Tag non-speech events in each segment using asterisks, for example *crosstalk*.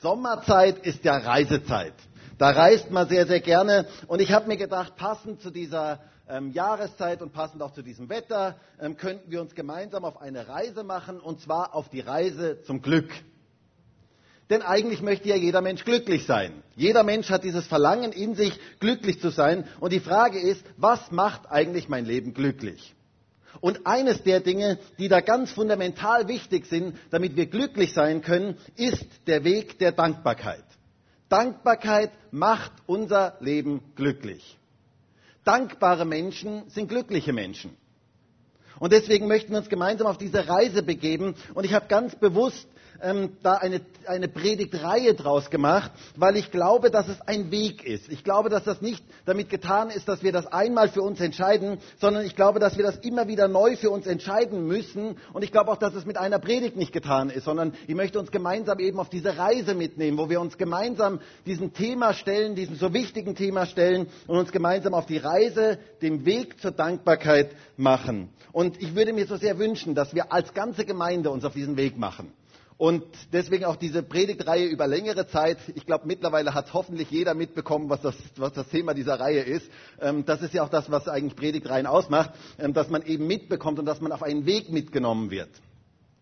Sommerzeit ist ja Reisezeit. Da reist man sehr, sehr gerne. Und ich habe mir gedacht, passend zu dieser ähm, Jahreszeit und passend auch zu diesem Wetter ähm, könnten wir uns gemeinsam auf eine Reise machen, und zwar auf die Reise zum Glück. Denn eigentlich möchte ja jeder Mensch glücklich sein. Jeder Mensch hat dieses Verlangen in sich, glücklich zu sein. Und die Frage ist, was macht eigentlich mein Leben glücklich? Und eines der Dinge, die da ganz fundamental wichtig sind, damit wir glücklich sein können, ist der Weg der Dankbarkeit. Dankbarkeit macht unser Leben glücklich. Dankbare Menschen sind glückliche Menschen. Und deswegen möchten wir uns gemeinsam auf diese Reise begeben. Und ich habe ganz bewusst ähm, da eine, eine Predigtreihe draus gemacht, weil ich glaube, dass es ein Weg ist. Ich glaube, dass das nicht damit getan ist, dass wir das einmal für uns entscheiden, sondern ich glaube, dass wir das immer wieder neu für uns entscheiden müssen. Und ich glaube auch, dass es mit einer Predigt nicht getan ist, sondern ich möchte uns gemeinsam eben auf diese Reise mitnehmen, wo wir uns gemeinsam diesem Thema stellen, diesem so wichtigen Thema stellen und uns gemeinsam auf die Reise, dem Weg zur Dankbarkeit machen. Und ich würde mir so sehr wünschen, dass wir als ganze Gemeinde uns auf diesen Weg machen. Und deswegen auch diese Predigtreihe über längere Zeit. Ich glaube, mittlerweile hat hoffentlich jeder mitbekommen, was das, was das Thema dieser Reihe ist. Ähm, das ist ja auch das, was eigentlich Predigtreihen ausmacht, ähm, dass man eben mitbekommt und dass man auf einen Weg mitgenommen wird.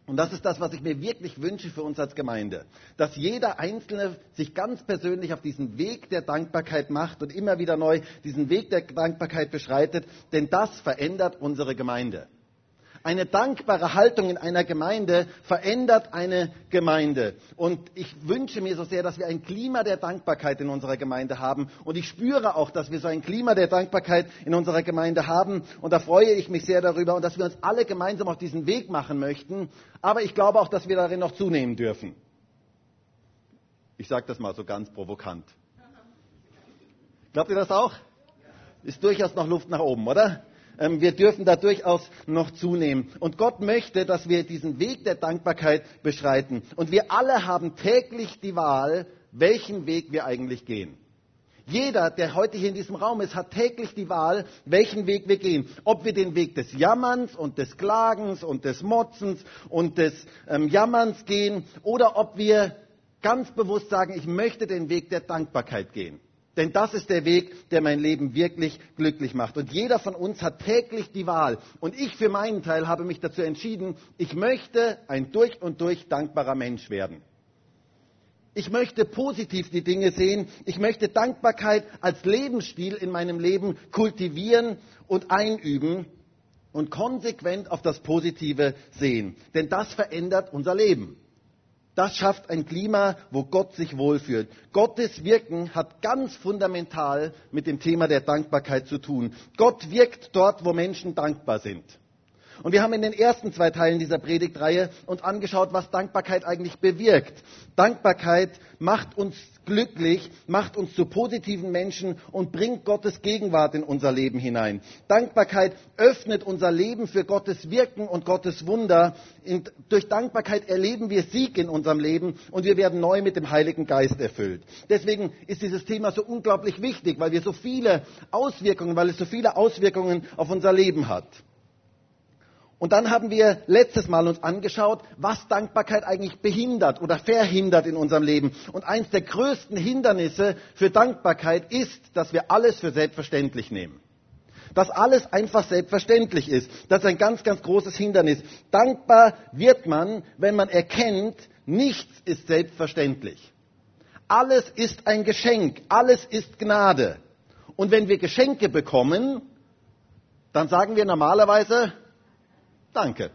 Und das ist das, was ich mir wirklich wünsche für uns als Gemeinde. Dass jeder Einzelne sich ganz persönlich auf diesen Weg der Dankbarkeit macht und immer wieder neu diesen Weg der Dankbarkeit beschreitet, denn das verändert unsere Gemeinde. Eine dankbare Haltung in einer Gemeinde verändert eine Gemeinde. Und ich wünsche mir so sehr, dass wir ein Klima der Dankbarkeit in unserer Gemeinde haben. Und ich spüre auch, dass wir so ein Klima der Dankbarkeit in unserer Gemeinde haben. Und da freue ich mich sehr darüber und dass wir uns alle gemeinsam auf diesen Weg machen möchten. Aber ich glaube auch, dass wir darin noch zunehmen dürfen. Ich sage das mal so ganz provokant. Glaubt ihr das auch? Ist durchaus noch Luft nach oben, oder? Ähm, wir dürfen da durchaus noch zunehmen. Und Gott möchte, dass wir diesen Weg der Dankbarkeit beschreiten. Und wir alle haben täglich die Wahl, welchen Weg wir eigentlich gehen. Jeder, der heute hier in diesem Raum ist, hat täglich die Wahl, welchen Weg wir gehen. Ob wir den Weg des Jammerns und des Klagens und des Motzens und des ähm, Jammerns gehen oder ob wir ganz bewusst sagen, ich möchte den Weg der Dankbarkeit gehen. Denn das ist der Weg, der mein Leben wirklich glücklich macht. Und jeder von uns hat täglich die Wahl. Und ich für meinen Teil habe mich dazu entschieden, ich möchte ein durch und durch dankbarer Mensch werden. Ich möchte positiv die Dinge sehen. Ich möchte Dankbarkeit als Lebensstil in meinem Leben kultivieren und einüben und konsequent auf das Positive sehen. Denn das verändert unser Leben. Das schafft ein Klima, wo Gott sich wohlfühlt. Gottes Wirken hat ganz fundamental mit dem Thema der Dankbarkeit zu tun. Gott wirkt dort, wo Menschen dankbar sind. Und wir haben in den ersten zwei Teilen dieser Predigtreihe uns angeschaut, was Dankbarkeit eigentlich bewirkt. Dankbarkeit macht uns glücklich, macht uns zu positiven Menschen und bringt Gottes Gegenwart in unser Leben hinein. Dankbarkeit öffnet unser Leben für Gottes Wirken und Gottes Wunder. Und durch Dankbarkeit erleben wir Sieg in unserem Leben und wir werden neu mit dem Heiligen Geist erfüllt. Deswegen ist dieses Thema so unglaublich wichtig, weil wir so viele Auswirkungen, weil es so viele Auswirkungen auf unser Leben hat. Und dann haben wir letztes Mal uns angeschaut, was Dankbarkeit eigentlich behindert oder verhindert in unserem Leben. Und eins der größten Hindernisse für Dankbarkeit ist, dass wir alles für selbstverständlich nehmen. Dass alles einfach selbstverständlich ist. Das ist ein ganz, ganz großes Hindernis. Dankbar wird man, wenn man erkennt, nichts ist selbstverständlich. Alles ist ein Geschenk. Alles ist Gnade. Und wenn wir Geschenke bekommen, dann sagen wir normalerweise, Danke.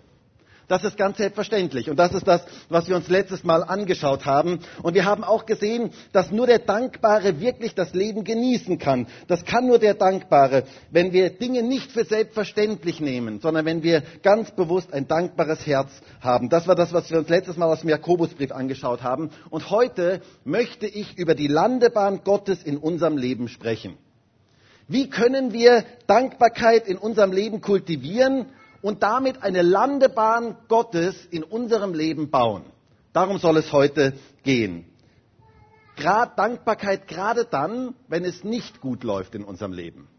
Das ist ganz selbstverständlich. Und das ist das, was wir uns letztes Mal angeschaut haben. Und wir haben auch gesehen, dass nur der Dankbare wirklich das Leben genießen kann. Das kann nur der Dankbare, wenn wir Dinge nicht für selbstverständlich nehmen, sondern wenn wir ganz bewusst ein dankbares Herz haben. Das war das, was wir uns letztes Mal aus dem Jakobusbrief angeschaut haben. Und heute möchte ich über die Landebahn Gottes in unserem Leben sprechen. Wie können wir Dankbarkeit in unserem Leben kultivieren? Und damit eine Landebahn Gottes in unserem Leben bauen. Darum soll es heute gehen. Grad Dankbarkeit gerade dann, wenn es nicht gut läuft in unserem Leben.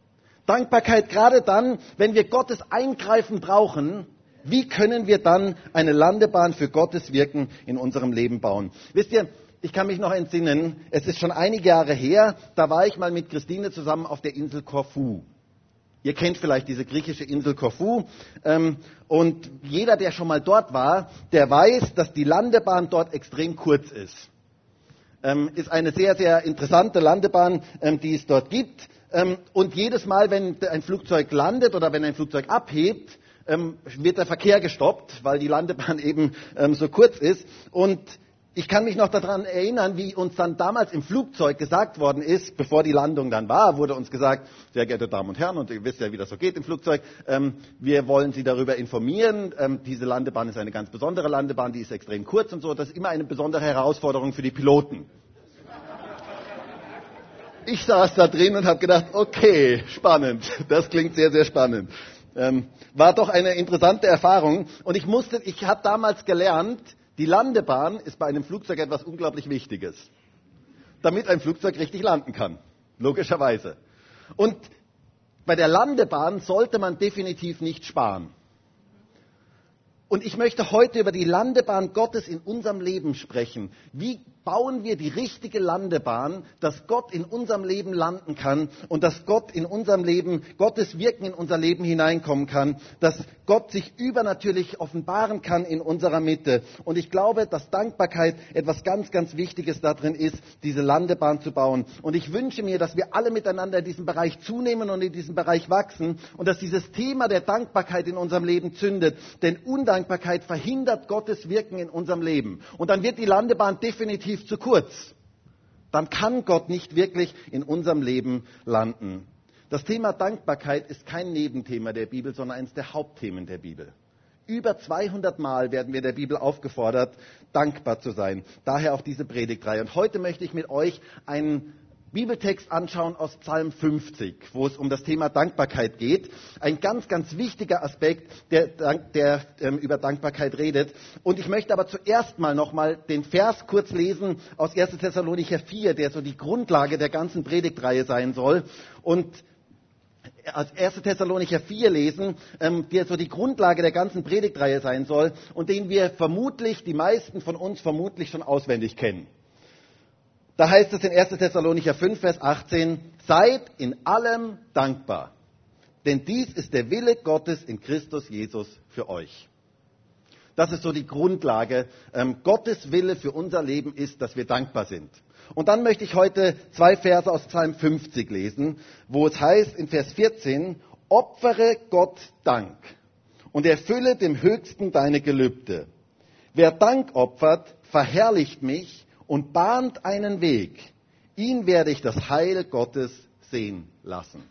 Dankbarkeit gerade dann, wenn wir Gottes Eingreifen brauchen. Wie können wir dann eine Landebahn für Gottes Wirken in unserem Leben bauen? Wisst ihr, ich kann mich noch entsinnen, es ist schon einige Jahre her, da war ich mal mit Christine zusammen auf der Insel Korfu. Ihr kennt vielleicht diese griechische Insel Korfu. Ähm, und jeder, der schon mal dort war, der weiß, dass die Landebahn dort extrem kurz ist. Ähm, ist eine sehr, sehr interessante Landebahn, ähm, die es dort gibt. Und jedes Mal, wenn ein Flugzeug landet oder wenn ein Flugzeug abhebt, wird der Verkehr gestoppt, weil die Landebahn *laughs* eben so kurz ist. Und ich kann mich noch daran erinnern, wie uns dann damals im Flugzeug gesagt worden ist, bevor die Landung dann war, wurde uns gesagt, sehr geehrte Damen und Herren, und ihr wisst ja, wie das so geht im Flugzeug, ähm, wir wollen Sie darüber informieren, ähm, diese Landebahn ist eine ganz besondere Landebahn, die ist extrem kurz und so, das ist immer eine besondere Herausforderung für die Piloten. Ich saß da drin und habe gedacht, okay, spannend, das klingt sehr, sehr spannend. Ähm, war doch eine interessante Erfahrung und ich musste, ich habe damals gelernt, die Landebahn ist bei einem Flugzeug etwas unglaublich Wichtiges, damit ein Flugzeug richtig landen kann, logischerweise. Und bei der Landebahn sollte man definitiv nicht sparen. Und ich möchte heute über die Landebahn Gottes in unserem Leben sprechen. Wie bauen wir die richtige Landebahn, dass Gott in unserem Leben landen kann und dass Gott in unserem Leben, Gottes Wirken in unser Leben hineinkommen kann, dass Gott sich übernatürlich offenbaren kann in unserer Mitte. Und ich glaube, dass Dankbarkeit etwas ganz, ganz Wichtiges darin ist, diese Landebahn zu bauen. Und ich wünsche mir, dass wir alle miteinander in diesem Bereich zunehmen und in diesem Bereich wachsen und dass dieses Thema der Dankbarkeit in unserem Leben zündet. Denn Undankbarkeit verhindert Gottes Wirken in unserem Leben. Und dann wird die Landebahn definitiv definitiv zu kurz. Dann kann Gott nicht wirklich in unserem Leben landen. Das Thema Dankbarkeit ist kein Nebenthema der Bibel, sondern eines der Hauptthemen der Bibel. Über 200 Mal werden wir der Bibel aufgefordert, dankbar zu sein. Daher auch diese Predigtreihe. Und heute möchte ich mit euch einen Bibeltext anschauen aus Psalm 50, wo es um das Thema Dankbarkeit geht. Ein ganz, ganz wichtiger Aspekt, der, der ähm, über Dankbarkeit redet. Und ich möchte aber zuerst mal nochmal den Vers kurz lesen aus 1. Thessalonicher 4, der so die Grundlage der ganzen Predigtreihe sein soll. Und als 1. Thessalonicher 4 lesen, ähm, der so die Grundlage der ganzen Predigtreihe sein soll und den wir vermutlich, die meisten von uns vermutlich schon auswendig kennen. Da heißt es in 1. Thessalonicher 5, Vers 18, seid in allem dankbar, denn dies ist der Wille Gottes in Christus Jesus für euch. Das ist so die Grundlage. Ähm, Gottes Wille für unser Leben ist, dass wir dankbar sind. Und dann möchte ich heute zwei Verse aus Psalm 50 lesen, wo es heißt in Vers 14, opfere Gott Dank und erfülle dem Höchsten deine Gelübde. Wer Dank opfert, verherrlicht mich und bahnt einen Weg. Ihn werde ich das Heil Gottes sehen lassen.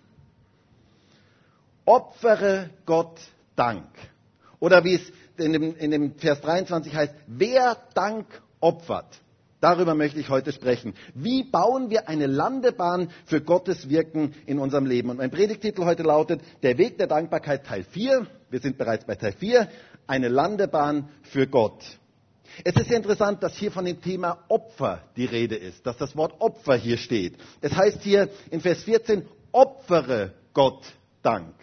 Opfere Gott Dank. Oder wie es in dem, in dem Vers 23 heißt, wer Dank opfert. Darüber möchte ich heute sprechen. Wie bauen wir eine Landebahn für Gottes Wirken in unserem Leben? Und mein Predigtitel heute lautet, der Weg der Dankbarkeit Teil 4. Wir sind bereits bei Teil 4. Eine Landebahn für Gott. Es ist interessant, dass hier von dem Thema Opfer die Rede ist, dass das Wort Opfer hier steht. Es heißt hier in Vers 14, opfere Gott Dank.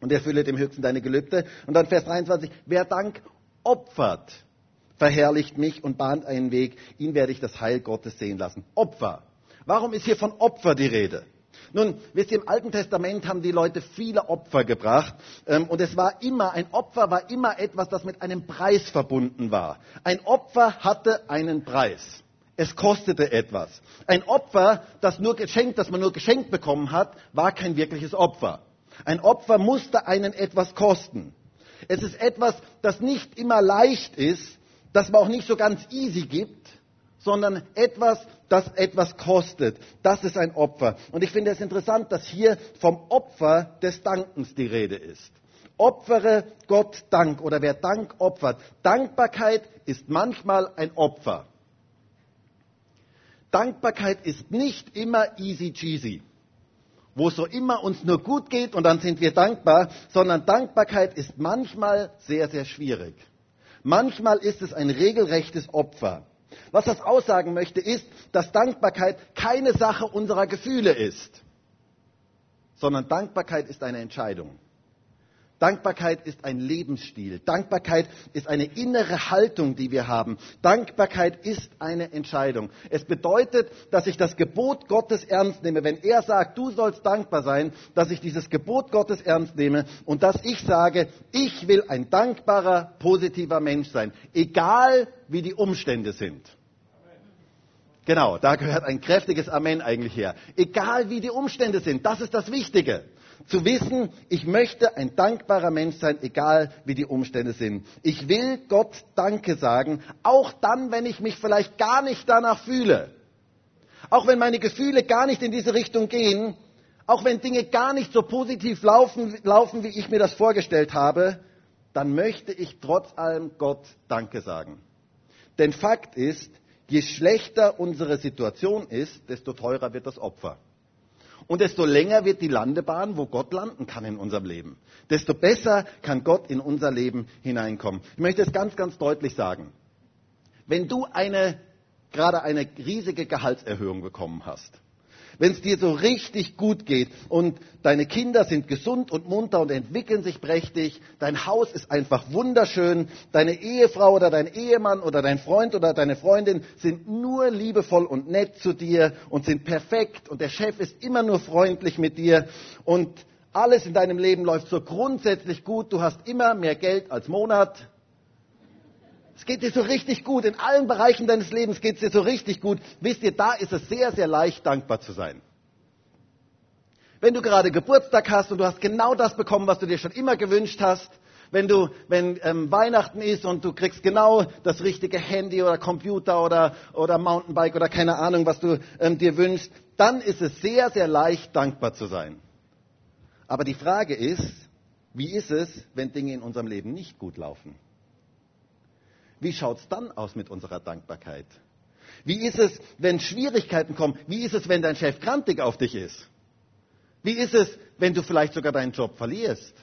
Und erfülle dem Höchsten deine Gelübde. Und dann Vers 23, wer Dank opfert, verherrlicht mich und bahnt einen Weg, ihn werde ich das Heil Gottes sehen lassen. Opfer. Warum ist hier von Opfer die Rede? Nun, wisst ihr, im Alten Testament haben die Leute viele Opfer gebracht ähm, und es war immer, ein Opfer war immer etwas, das mit einem Preis verbunden war. Ein Opfer hatte einen Preis. Es kostete etwas. Ein Opfer, das nur geschenkt, das man nur geschenkt bekommen hat, war kein wirkliches Opfer. Ein Opfer musste einen etwas kosten. Es ist etwas, das nicht immer leicht ist, das man auch nicht so ganz easy gibt, sondern etwas, das etwas kostet. Das ist ein Opfer. Und ich finde es interessant, dass hier vom Opfer des Dankens die Rede ist. Opfere Gott Dank oder wer Dank opfert. Dankbarkeit ist manchmal ein Opfer. Dankbarkeit ist nicht immer easy cheesy, wo es so immer uns nur gut geht und dann sind wir dankbar, sondern Dankbarkeit ist manchmal sehr, sehr schwierig. Manchmal ist es ein regelrechtes Opfer. Was das aussagen möchte, ist, dass Dankbarkeit keine Sache unserer Gefühle ist, sondern Dankbarkeit ist eine Entscheidung. Dankbarkeit ist ein Lebensstil. Dankbarkeit ist eine innere Haltung, die wir haben. Dankbarkeit ist eine Entscheidung. Es bedeutet, dass ich das Gebot Gottes ernst nehme. Wenn er sagt, du sollst dankbar sein, dass ich dieses Gebot Gottes ernst nehme und dass ich sage, ich will ein dankbarer, positiver Mensch sein. Egal wie die Umstände sind. Genau, da gehört ein kräftiges Amen eigentlich her. Egal wie die Umstände sind, das ist das Wichtige. Zu wissen, ich möchte ein dankbarer Mensch sein, egal wie die Umstände sind. Ich will Gott Danke sagen, auch dann, wenn ich mich vielleicht gar nicht danach fühle. Auch wenn meine Gefühle gar nicht in diese Richtung gehen, auch wenn Dinge gar nicht so positiv laufen, laufen, wie ich mir das vorgestellt habe, dann möchte ich trotz allem Gott Danke sagen. Denn Fakt ist, je schlechter unsere Situation ist, desto teurer wird das Opfer. Und desto länger wird die Landebahn, wo Gott landen kann in unserem Leben. Desto besser kann Gott in unser Leben hineinkommen. Ich möchte es ganz, ganz deutlich sagen. Wenn du eine, gerade eine riesige Gehaltserhöhung bekommen hast, wenn es dir so richtig gut geht und deine Kinder sind gesund und munter und entwickeln sich prächtig, dein Haus ist einfach wunderschön, deine Ehefrau oder dein Ehemann oder dein Freund oder deine Freundin sind nur liebevoll und nett zu dir und sind perfekt und der Chef ist immer nur freundlich mit dir und alles in deinem Leben läuft so grundsätzlich gut, du hast immer mehr Geld als Monat, es geht dir so richtig gut. In allen Bereichen deines Lebens geht es dir so richtig gut. Wisst ihr, da ist es sehr, sehr leicht, dankbar zu sein. Wenn du gerade Geburtstag hast und du hast genau das bekommen, was du dir schon immer gewünscht hast, wenn du, wenn ähm, Weihnachten ist und du kriegst genau das richtige Handy oder Computer oder, oder Mountainbike oder keine Ahnung, was du ähm, dir wünschst, dann ist es sehr, sehr leicht, dankbar zu sein. Aber die Frage ist, wie ist es, wenn Dinge in unserem Leben nicht gut laufen? Wie schaut es dann aus mit unserer Dankbarkeit? Wie ist es, wenn Schwierigkeiten kommen? Wie ist es, wenn dein Chef krantig auf dich ist? Wie ist es, wenn du vielleicht sogar deinen Job verlierst?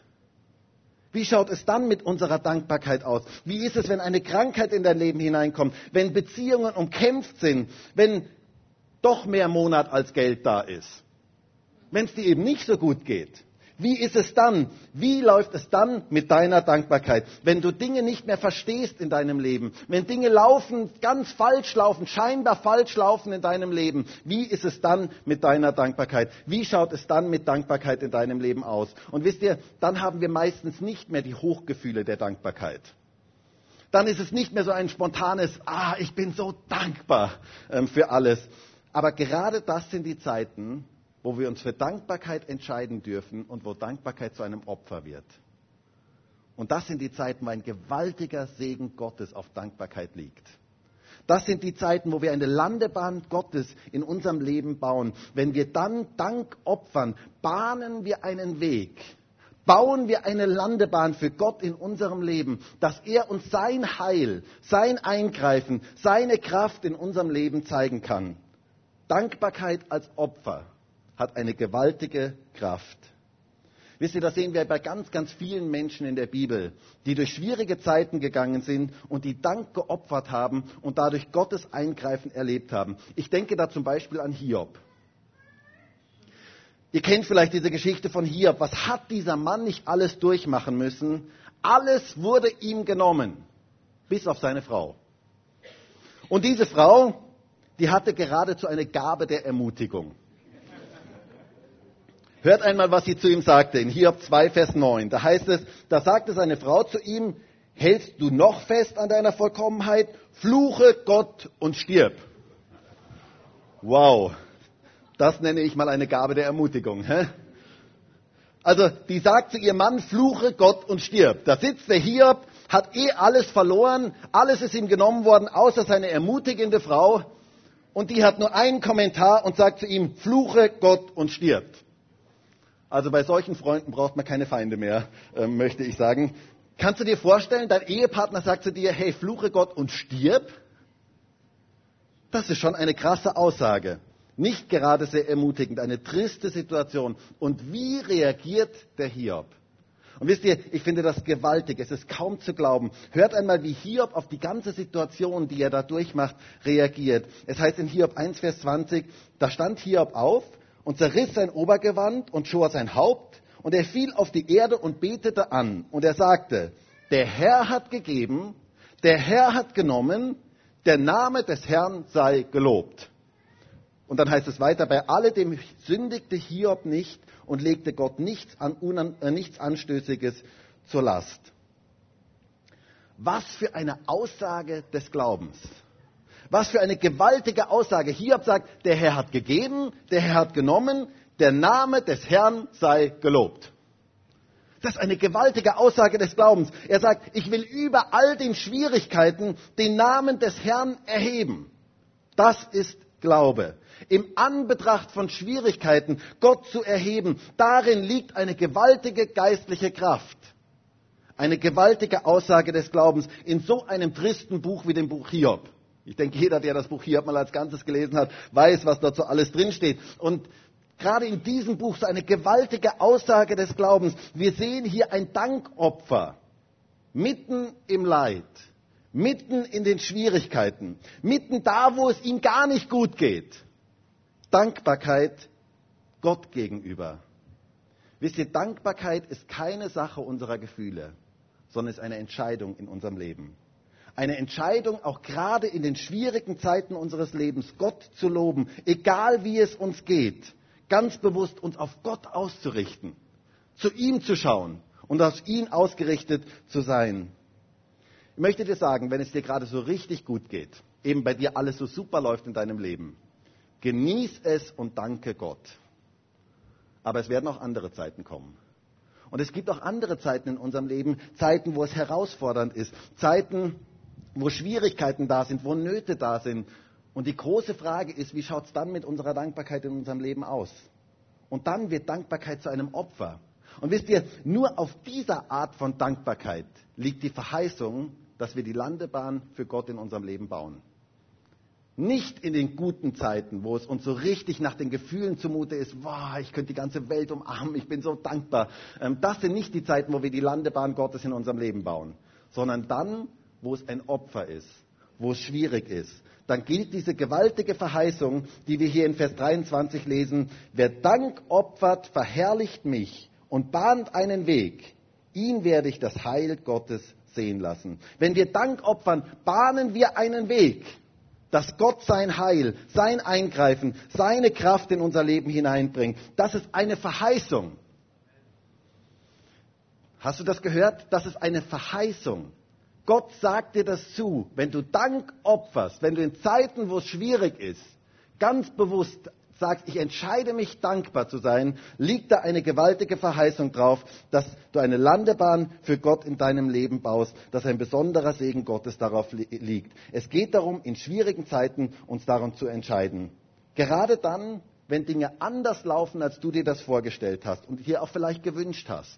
Wie schaut es dann mit unserer Dankbarkeit aus? Wie ist es, wenn eine Krankheit in dein Leben hineinkommt? Wenn Beziehungen umkämpft sind? Wenn doch mehr Monat als Geld da ist? Wenn es dir eben nicht so gut geht? Wie ist es dann? Wie läuft es dann mit deiner Dankbarkeit? Wenn du Dinge nicht mehr verstehst in deinem Leben, wenn Dinge laufen, ganz falsch laufen, scheinbar falsch laufen in deinem Leben, wie ist es dann mit deiner Dankbarkeit? Wie schaut es dann mit Dankbarkeit in deinem Leben aus? Und wisst ihr, dann haben wir meistens nicht mehr die Hochgefühle der Dankbarkeit. Dann ist es nicht mehr so ein spontanes, ah, ich bin so dankbar ähm, für alles. Aber gerade das sind die Zeiten, wo wir uns für Dankbarkeit entscheiden dürfen und wo Dankbarkeit zu einem Opfer wird. Und das sind die Zeiten, wo ein gewaltiger Segen Gottes auf Dankbarkeit liegt. Das sind die Zeiten, wo wir eine Landebahn Gottes in unserem Leben bauen. Wenn wir dann Dank opfern, bahnen wir einen Weg, bauen wir eine Landebahn für Gott in unserem Leben, dass er uns sein Heil, sein Eingreifen, seine Kraft in unserem Leben zeigen kann. Dankbarkeit als Opfer hat eine gewaltige Kraft. Wisst ihr, das sehen wir bei ganz, ganz vielen Menschen in der Bibel, die durch schwierige Zeiten gegangen sind und die Dank geopfert haben und dadurch Gottes Eingreifen erlebt haben. Ich denke da zum Beispiel an Hiob. Ihr kennt vielleicht diese Geschichte von Hiob. Was hat dieser Mann nicht alles durchmachen müssen? Alles wurde ihm genommen, bis auf seine Frau. Und diese Frau, die hatte geradezu eine Gabe der Ermutigung. Hört einmal, was sie zu ihm sagte in Hiob 2, Vers 9. Da heißt es, da sagte seine Frau zu ihm, hältst du noch fest an deiner Vollkommenheit? Fluche Gott und stirb. Wow, das nenne ich mal eine Gabe der Ermutigung. Hä? Also, die sagt zu ihrem Mann, fluche Gott und stirb. Da sitzt der Hiob, hat eh alles verloren, alles ist ihm genommen worden, außer seine ermutigende Frau. Und die hat nur einen Kommentar und sagt zu ihm, fluche Gott und stirbt. Also bei solchen Freunden braucht man keine Feinde mehr, äh, möchte ich sagen. Kannst du dir vorstellen, dein Ehepartner sagt zu dir, hey, fluche Gott und stirb? Das ist schon eine krasse Aussage. Nicht gerade sehr ermutigend, eine triste Situation. Und wie reagiert der Hiob? Und wisst ihr, ich finde das gewaltig. Es ist kaum zu glauben. Hört einmal, wie Hiob auf die ganze Situation, die er da durchmacht, reagiert. Es heißt in Hiob 1, Vers 20, da stand Hiob auf und zerriss sein Obergewand und schor sein Haupt Und er fiel auf die Erde und betete an. Und er sagte, der Herr hat gegeben, der Herr hat genommen, der Name des Herrn sei gelobt. Und dann heißt es weiter, bei alledem sündigte Hiob nicht und legte Gott nichts, an, äh, nichts Anstößiges zur Last. Was für eine Aussage des Glaubens. Was für eine gewaltige Aussage. Hiob sagt, der Herr hat gegeben, der Herr hat genommen, der Name des Herrn sei gelobt. Das ist eine gewaltige Aussage des Glaubens. Er sagt, ich will über all den Schwierigkeiten den Namen des Herrn erheben. Das ist Glaube. Im Anbetracht von Schwierigkeiten Gott zu erheben, darin liegt eine gewaltige geistliche Kraft. Eine gewaltige Aussage des Glaubens in so einem tristen Buch wie dem Buch Hiob. Ich denke, jeder, der das Buch Hiob mal als Ganzes gelesen hat, weiß, was dazu alles drinsteht. Und gerade in diesem Buch so eine gewaltige Aussage des Glaubens. Wir sehen hier ein Dankopfer mitten im Leid, mitten in den Schwierigkeiten, mitten da, wo es ihm gar nicht gut geht. Dankbarkeit Gott gegenüber. Wisst ihr, Dankbarkeit ist keine Sache unserer Gefühle, sondern ist eine Entscheidung in unserem Leben. Eine Entscheidung, auch gerade in den schwierigen Zeiten unseres Lebens, Gott zu loben, egal wie es uns geht ganz bewusst uns auf Gott auszurichten, zu ihm zu schauen und auf ihn ausgerichtet zu sein. Ich möchte dir sagen, wenn es dir gerade so richtig gut geht, eben bei dir alles so super läuft in deinem Leben, genieß es und danke Gott. Aber es werden auch andere Zeiten kommen. Und es gibt auch andere Zeiten in unserem Leben, Zeiten, wo es herausfordernd ist, Zeiten, wo Schwierigkeiten da sind, wo Nöte da sind, und die große Frage ist, wie schaut es dann mit unserer Dankbarkeit in unserem Leben aus? Und dann wird Dankbarkeit zu einem Opfer. Und wisst ihr, nur auf dieser Art von Dankbarkeit liegt die Verheißung, dass wir die Landebahn für Gott in unserem Leben bauen. Nicht in den guten Zeiten, wo es uns so richtig nach den Gefühlen zumute ist, wow, ich könnte die ganze Welt umarmen, ich bin so dankbar. Ähm, das sind nicht die Zeiten, wo wir die Landebahn Gottes in unserem Leben bauen, sondern dann, wo es ein Opfer ist, wo es schwierig ist, dann gilt diese gewaltige Verheißung, die wir hier in Vers 23 lesen, wer Dank opfert, verherrlicht mich und bahnt einen Weg, ihn werde ich das Heil Gottes sehen lassen. Wenn wir Dank opfern, bahnen wir einen Weg, dass Gott sein Heil, sein Eingreifen, seine Kraft in unser Leben hineinbringt. Das ist eine Verheißung. Hast du das gehört? Das ist eine Verheißung. Gott sagt dir das zu, wenn du Dank opferst, wenn du in Zeiten, wo es schwierig ist, ganz bewusst sagst, ich entscheide mich dankbar zu sein, liegt da eine gewaltige Verheißung drauf, dass du eine Landebahn für Gott in deinem Leben baust, dass ein besonderer Segen Gottes darauf liegt. Es geht darum, in schwierigen Zeiten uns darum zu entscheiden. Gerade dann, wenn Dinge anders laufen, als du dir das vorgestellt hast und hier auch vielleicht gewünscht hast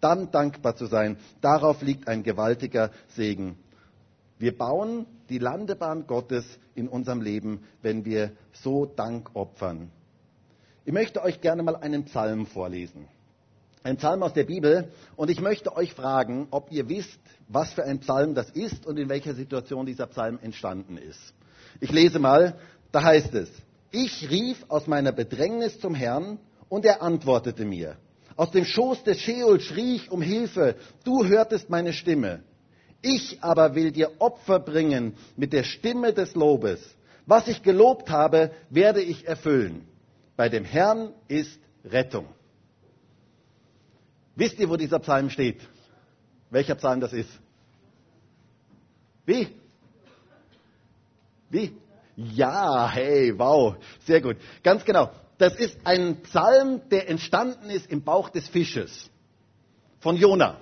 dann dankbar zu sein. Darauf liegt ein gewaltiger Segen. Wir bauen die Landebahn Gottes in unserem Leben, wenn wir so Dank opfern. Ich möchte euch gerne mal einen Psalm vorlesen. Ein Psalm aus der Bibel. Und ich möchte euch fragen, ob ihr wisst, was für ein Psalm das ist und in welcher Situation dieser Psalm entstanden ist. Ich lese mal, da heißt es, ich rief aus meiner Bedrängnis zum Herrn und er antwortete mir. Aus dem Schoß des Scheol schrie ich um Hilfe. Du hörtest meine Stimme. Ich aber will dir Opfer bringen mit der Stimme des Lobes. Was ich gelobt habe, werde ich erfüllen. Bei dem Herrn ist Rettung. Wisst ihr, wo dieser Psalm steht? Welcher Psalm das ist? Wie? Wie? Ja, hey, wow, sehr gut. Ganz genau das ist ein Psalm, der entstanden ist im Bauch des Fisches von Jona.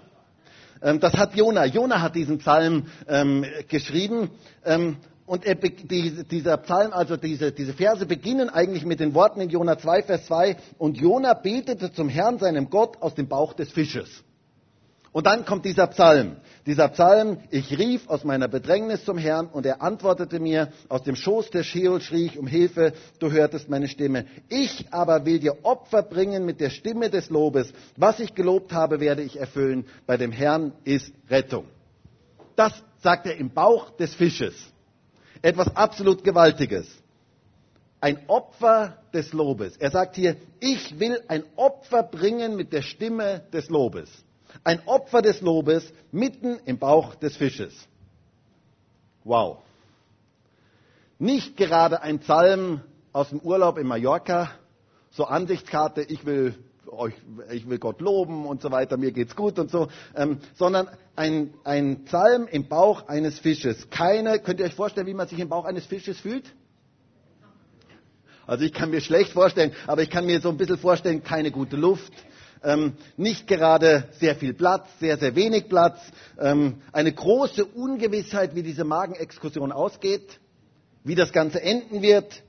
Ähm, das hat Jona. Jona hat diesen Psalm ähm, geschrieben. Ähm, und er, die, dieser Psalm, also diese, diese Verse beginnen eigentlich mit den Worten in Jona 2, Vers 2. Und Jona betete zum Herrn, seinem Gott, aus dem Bauch des Fisches. Und dann kommt dieser Psalm. Dieser Psalm, ich rief aus meiner Bedrängnis zum Herrn und er antwortete mir, aus dem Schoß der Scheol schrie ich um Hilfe, du hörtest meine Stimme. Ich aber will dir Opfer bringen mit der Stimme des Lobes. Was ich gelobt habe, werde ich erfüllen. Bei dem Herrn ist Rettung. Das sagt er im Bauch des Fisches. Etwas absolut Gewaltiges. ein Opfer des Lobes. Er sagt hier, ich will ein Opfer bringen mit der Stimme des Lobes. Ein Opfer des Lobes mitten im Bauch des Fisches. Wow. Nicht gerade ein Psalm aus dem Urlaub in Mallorca, so Ansichtskarte, ich will euch, ich will Gott loben und so weiter, mir geht's gut und so, ähm, sondern ein, ein Psalm im Bauch eines Fisches. Keine, könnt ihr euch vorstellen, wie man sich im Bauch eines Fisches fühlt? Also ich kann mir schlecht vorstellen, aber ich kann mir so ein bisschen vorstellen, keine gute Luft, ähm, nicht gerade sehr viel Platz, sehr, sehr wenig Platz, ähm, eine große Ungewissheit, wie diese Magenexkursion ausgeht, wie das Ganze enden wird,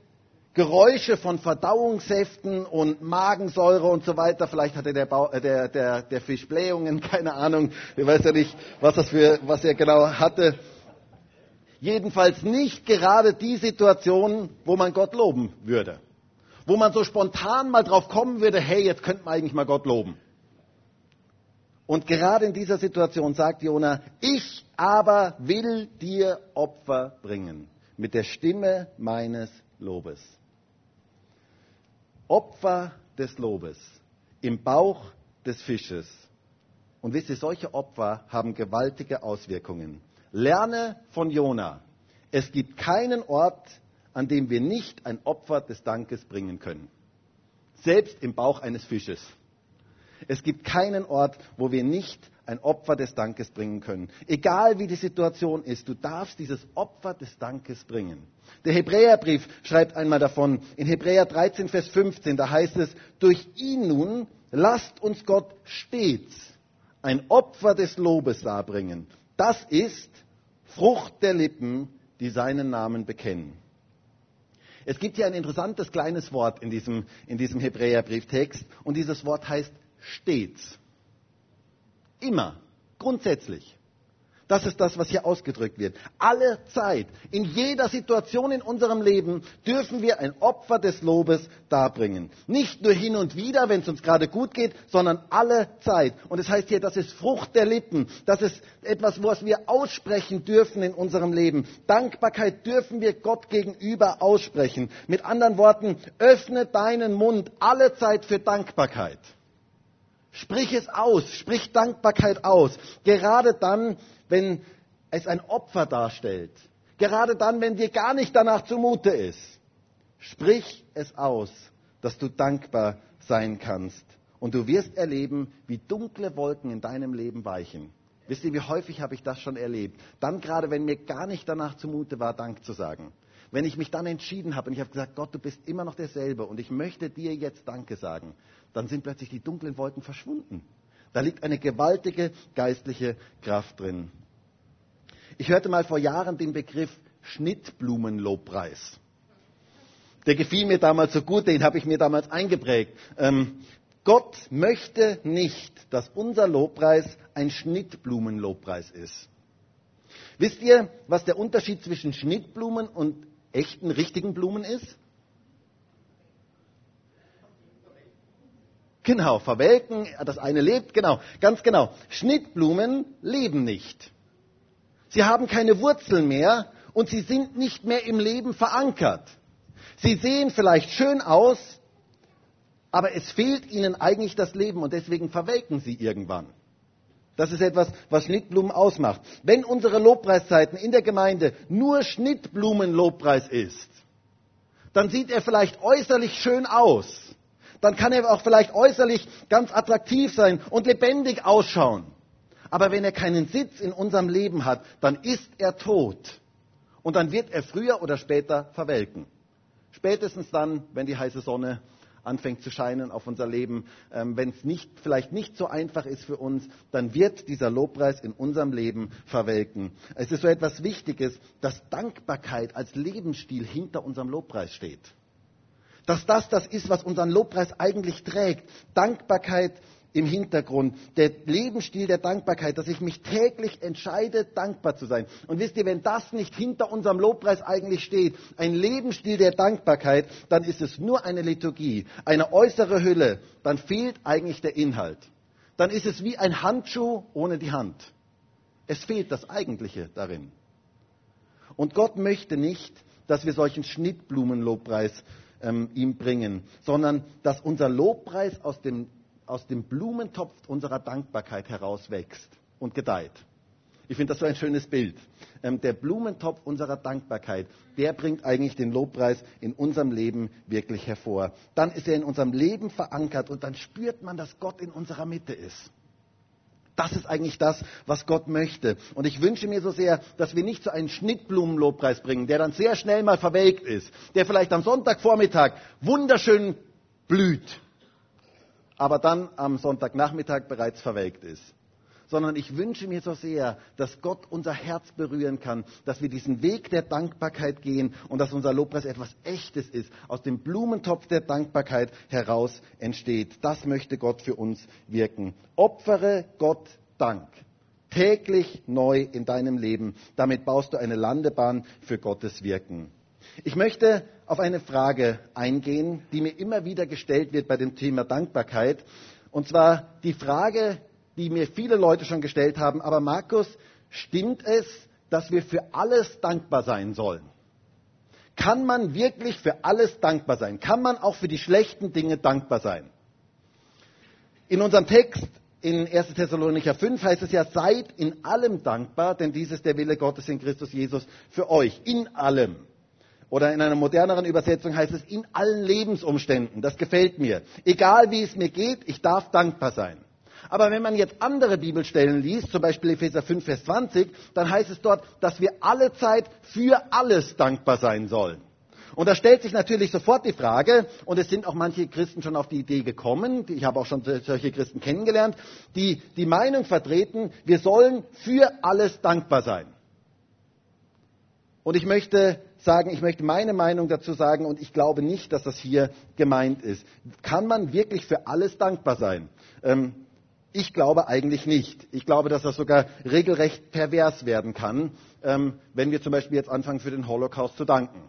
Geräusche von Verdauungssäften und Magensäure und so weiter. Vielleicht hatte der, Bau, äh, der, der, der Fisch Blähungen, *laughs* keine Ahnung. Ich weiß ja nicht, was, das für, was er genau hatte. Jedenfalls nicht gerade die Situation, wo man Gott loben würde. Wo man so spontan mal drauf kommen würde, hey, jetzt könnte man eigentlich mal Gott loben. Und gerade in dieser Situation sagt Jona, ich aber will dir Opfer bringen mit der Stimme meines Lobes. Opfer des Lobes im Bauch des Fisches. Und wisst ihr, solche Opfer haben gewaltige Auswirkungen. Lerne von Jona. Es gibt keinen Ort, an dem wir nicht ein Opfer des Dankes bringen können. Selbst im Bauch eines Fisches. Es gibt keinen Ort, wo wir nicht ein Opfer des Dankes bringen können. Egal wie die Situation ist, du darfst dieses Opfer des Dankes bringen. Der Hebräerbrief schreibt einmal davon, in Hebräer 13, Vers 15, da heißt es, durch ihn nun lasst uns Gott stets ein Opfer des Lobes darbringen. Das ist Frucht der Lippen, die seinen Namen bekennen. Es gibt hier ein interessantes kleines Wort in diesem, in diesem Hebräerbrieftext und dieses Wort heißt stets. Immer, grundsätzlich. Das ist das, was hier ausgedrückt wird. Alle Zeit, in jeder Situation in unserem Leben dürfen wir ein Opfer des Lobes darbringen. Nicht nur hin und wieder, wenn es uns gerade gut geht, sondern alle Zeit. Und es das heißt hier, das ist Frucht der Lippen. Das ist etwas, was wir aussprechen dürfen in unserem Leben. Dankbarkeit dürfen wir Gott gegenüber aussprechen. Mit anderen Worten, öffne deinen Mund alle Zeit für Dankbarkeit. Sprich es aus, sprich Dankbarkeit aus. Gerade dann, wenn es ein Opfer darstellt. Gerade dann, wenn dir gar nicht danach zumute ist. Sprich es aus, dass du dankbar sein kannst. Und du wirst erleben, wie dunkle Wolken in deinem Leben weichen. Wisst ihr, wie häufig habe ich das schon erlebt? Dann gerade, wenn mir gar nicht danach zumute war, Dank zu sagen. Wenn ich mich dann entschieden habe und ich habe gesagt, Gott, du bist immer noch derselbe und ich möchte dir jetzt Danke sagen, dann sind plötzlich die dunklen Wolken verschwunden. Da liegt eine gewaltige geistliche Kraft drin. Ich hörte mal vor Jahren den Begriff Schnittblumenlobpreis. Der gefiel mir damals so gut, den habe ich mir damals eingeprägt. Ähm, Gott möchte nicht, dass unser Lobpreis ein Schnittblumenlobpreis ist. Wisst ihr, was der Unterschied zwischen Schnittblumen und echten, richtigen Blumen ist? Genau, verwelken, das eine lebt, genau, ganz genau. Schnittblumen leben nicht. Sie haben keine Wurzeln mehr und sie sind nicht mehr im Leben verankert. Sie sehen vielleicht schön aus, aber es fehlt ihnen eigentlich das Leben und deswegen verwelken sie irgendwann. Das ist etwas, was Schnittblumen ausmacht. Wenn unsere Lobpreiszeiten in der Gemeinde nur Schnittblumenlobpreis ist, dann sieht er vielleicht äußerlich schön aus. Dann kann er auch vielleicht äußerlich ganz attraktiv sein und lebendig ausschauen. Aber wenn er keinen Sitz in unserem Leben hat, dann ist er tot. Und dann wird er früher oder später verwelken. Spätestens dann, wenn die heiße Sonne anfängt zu scheinen auf unser Leben, ähm, wenn es nicht, vielleicht nicht so einfach ist für uns, dann wird dieser Lobpreis in unserem Leben verwelken. Es ist so etwas Wichtiges, dass Dankbarkeit als Lebensstil hinter unserem Lobpreis steht. Dass das das ist, was unseren Lobpreis eigentlich trägt. Dankbarkeit im Hintergrund, der Lebensstil der Dankbarkeit, dass ich mich täglich entscheide, dankbar zu sein. Und wisst ihr, wenn das nicht hinter unserem Lobpreis eigentlich steht, ein Lebensstil der Dankbarkeit, dann ist es nur eine Liturgie, eine äußere Hülle, dann fehlt eigentlich der Inhalt. Dann ist es wie ein Handschuh ohne die Hand. Es fehlt das Eigentliche darin. Und Gott möchte nicht, dass wir solchen Schnittblumenlobpreis ähm, ihm bringen, sondern dass unser Lobpreis aus dem, aus dem Blumentopf unserer Dankbarkeit herauswächst und gedeiht. Ich finde das so ein schönes Bild. Ähm, der Blumentopf unserer Dankbarkeit, der bringt eigentlich den Lobpreis in unserem Leben wirklich hervor. Dann ist er in unserem Leben verankert und dann spürt man, dass Gott in unserer Mitte ist. Das ist eigentlich das, was Gott möchte. Und ich wünsche mir so sehr, dass wir nicht so einen Schnittblumenlobpreis bringen, der dann sehr schnell mal verwelkt ist, der vielleicht am Sonntagvormittag wunderschön blüht, aber dann am Sonntagnachmittag bereits verwelkt ist sondern ich wünsche mir so sehr, dass Gott unser Herz berühren kann, dass wir diesen Weg der Dankbarkeit gehen und dass unser Lobpreis etwas Echtes ist, aus dem Blumentopf der Dankbarkeit heraus entsteht. Das möchte Gott für uns wirken. Opfere Gott Dank. Täglich neu in deinem Leben. Damit baust du eine Landebahn für Gottes Wirken. Ich möchte auf eine Frage eingehen, die mir immer wieder gestellt wird bei dem Thema Dankbarkeit. Und zwar die Frage, die mir viele Leute schon gestellt haben. Aber Markus, stimmt es, dass wir für alles dankbar sein sollen? Kann man wirklich für alles dankbar sein? Kann man auch für die schlechten Dinge dankbar sein? In unserem Text in 1. Thessalonicher 5 heißt es ja, seid in allem dankbar, denn dies ist der Wille Gottes in Christus Jesus für euch. In allem. Oder in einer moderneren Übersetzung heißt es in allen Lebensumständen. Das gefällt mir. Egal wie es mir geht, ich darf dankbar sein. Aber wenn man jetzt andere Bibelstellen liest, zum Beispiel Epheser 5, Vers 20, dann heißt es dort, dass wir alle Zeit für alles dankbar sein sollen. Und da stellt sich natürlich sofort die Frage, und es sind auch manche Christen schon auf die Idee gekommen, ich habe auch schon solche Christen kennengelernt, die die Meinung vertreten, wir sollen für alles dankbar sein. Und ich möchte sagen, ich möchte meine Meinung dazu sagen, und ich glaube nicht, dass das hier gemeint ist. Kann man wirklich für alles dankbar sein? Ähm, ich glaube eigentlich nicht. Ich glaube, dass das sogar regelrecht pervers werden kann, ähm, wenn wir zum Beispiel jetzt anfangen, für den Holocaust zu danken.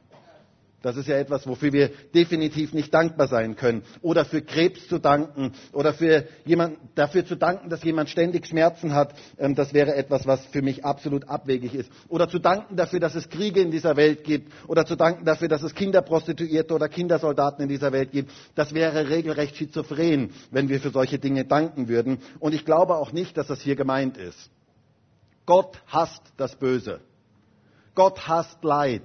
Das ist ja etwas, wofür wir definitiv nicht dankbar sein können. Oder für Krebs zu danken oder für jemand, dafür zu danken, dass jemand ständig Schmerzen hat. Ähm, das wäre etwas, was für mich absolut abwegig ist. Oder zu danken dafür, dass es Kriege in dieser Welt gibt. Oder zu danken dafür, dass es Kinderprostituierte oder Kindersoldaten in dieser Welt gibt. Das wäre regelrecht schizophren, wenn wir für solche Dinge danken würden. Und ich glaube auch nicht, dass das hier gemeint ist. Gott hasst das Böse. Gott hasst Leid.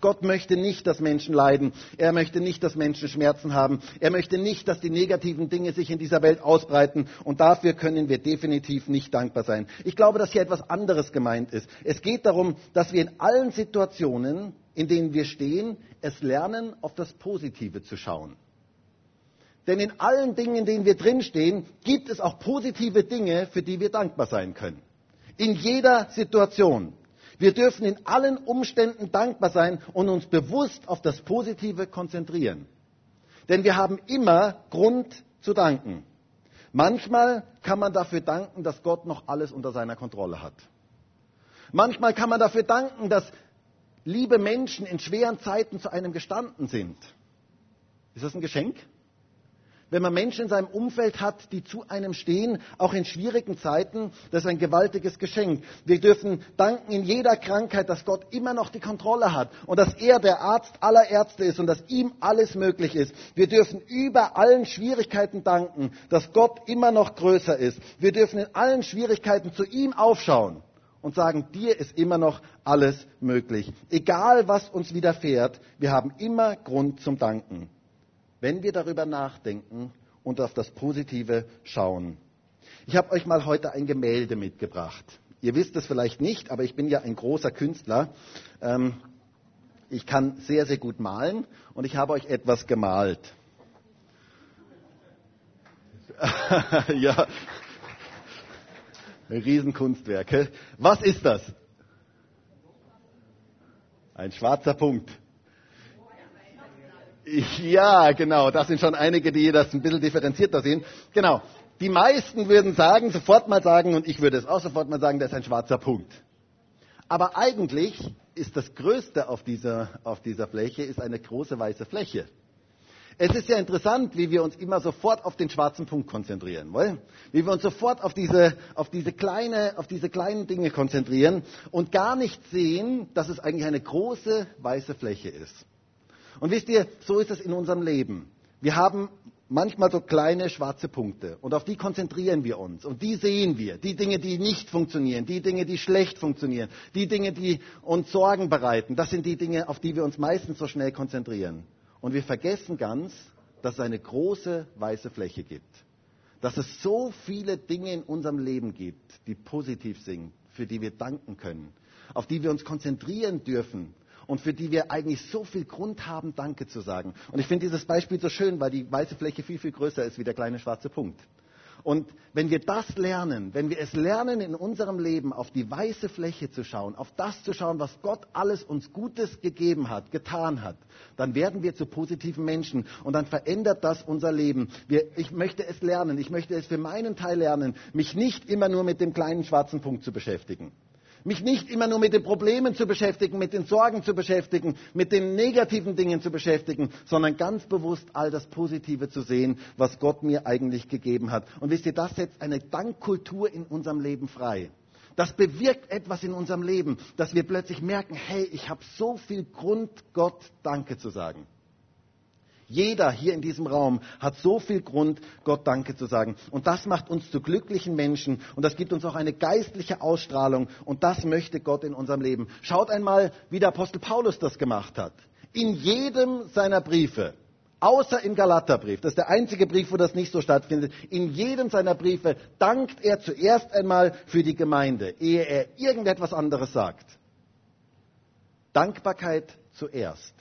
Gott möchte nicht, dass Menschen leiden. Er möchte nicht, dass Menschen Schmerzen haben. Er möchte nicht, dass die negativen Dinge sich in dieser Welt ausbreiten. Und dafür können wir definitiv nicht dankbar sein. Ich glaube, dass hier etwas anderes gemeint ist. Es geht darum, dass wir in allen Situationen, in denen wir stehen, es lernen, auf das Positive zu schauen. Denn in allen Dingen, in denen wir drinstehen, gibt es auch positive Dinge, für die wir dankbar sein können. In jeder Situation. Wir dürfen in allen Umständen dankbar sein und uns bewusst auf das Positive konzentrieren. Denn wir haben immer Grund zu danken. Manchmal kann man dafür danken, dass Gott noch alles unter seiner Kontrolle hat. Manchmal kann man dafür danken, dass liebe Menschen in schweren Zeiten zu einem gestanden sind. Ist das ein Geschenk? Wenn man Menschen in seinem Umfeld hat, die zu einem stehen, auch in schwierigen Zeiten, das ist ein gewaltiges Geschenk. Wir dürfen danken in jeder Krankheit, dass Gott immer noch die Kontrolle hat und dass er der Arzt aller Ärzte ist und dass ihm alles möglich ist. Wir dürfen über allen Schwierigkeiten danken, dass Gott immer noch größer ist. Wir dürfen in allen Schwierigkeiten zu ihm aufschauen und sagen, dir ist immer noch alles möglich. Egal was uns widerfährt, wir haben immer Grund zum Danken wenn wir darüber nachdenken und auf das Positive schauen. Ich habe euch mal heute ein Gemälde mitgebracht. Ihr wisst es vielleicht nicht, aber ich bin ja ein großer Künstler. Ähm, ich kann sehr, sehr gut malen und ich habe euch etwas gemalt. *laughs* ja, Riesenkunstwerke. Was ist das? Ein schwarzer Punkt. Ja, genau. Das sind schon einige, die das ein bisschen differenzierter sehen. Genau. Die meisten würden sagen, sofort mal sagen, und ich würde es auch sofort mal sagen, das ist ein schwarzer Punkt. Aber eigentlich ist das Größte auf dieser, auf dieser Fläche ist eine große weiße Fläche. Es ist ja interessant, wie wir uns immer sofort auf den schwarzen Punkt konzentrieren, wollen? Wie wir uns sofort auf diese, auf diese kleine, auf diese kleinen Dinge konzentrieren und gar nicht sehen, dass es eigentlich eine große weiße Fläche ist. Und wisst ihr, so ist es in unserem Leben. Wir haben manchmal so kleine schwarze Punkte und auf die konzentrieren wir uns und die sehen wir. Die Dinge, die nicht funktionieren, die Dinge, die schlecht funktionieren, die Dinge, die uns Sorgen bereiten, das sind die Dinge, auf die wir uns meistens so schnell konzentrieren. Und wir vergessen ganz, dass es eine große weiße Fläche gibt. Dass es so viele Dinge in unserem Leben gibt, die positiv sind, für die wir danken können, auf die wir uns konzentrieren dürfen und für die wir eigentlich so viel Grund haben, Danke zu sagen. Und ich finde dieses Beispiel so schön, weil die weiße Fläche viel, viel größer ist wie der kleine schwarze Punkt. Und wenn wir das lernen, wenn wir es lernen, in unserem Leben auf die weiße Fläche zu schauen, auf das zu schauen, was Gott alles uns Gutes gegeben hat, getan hat, dann werden wir zu positiven Menschen und dann verändert das unser Leben. Wir, ich möchte es lernen, ich möchte es für meinen Teil lernen, mich nicht immer nur mit dem kleinen schwarzen Punkt zu beschäftigen mich nicht immer nur mit den Problemen zu beschäftigen, mit den Sorgen zu beschäftigen, mit den negativen Dingen zu beschäftigen, sondern ganz bewusst all das Positive zu sehen, was Gott mir eigentlich gegeben hat. Und wisst ihr, das setzt eine Dankkultur in unserem Leben frei. Das bewirkt etwas in unserem Leben, dass wir plötzlich merken, hey, ich habe so viel Grund, Gott Danke zu sagen. Jeder hier in diesem Raum hat so viel Grund, Gott Danke zu sagen. Und das macht uns zu glücklichen Menschen und das gibt uns auch eine geistliche Ausstrahlung und das möchte Gott in unserem Leben. Schaut einmal, wie der Apostel Paulus das gemacht hat. In jedem seiner Briefe, außer im Galaterbrief, das ist der einzige Brief, wo das nicht so stattfindet, in jedem seiner Briefe dankt er zuerst einmal für die Gemeinde, ehe er irgendetwas anderes sagt. Dankbarkeit zuerst.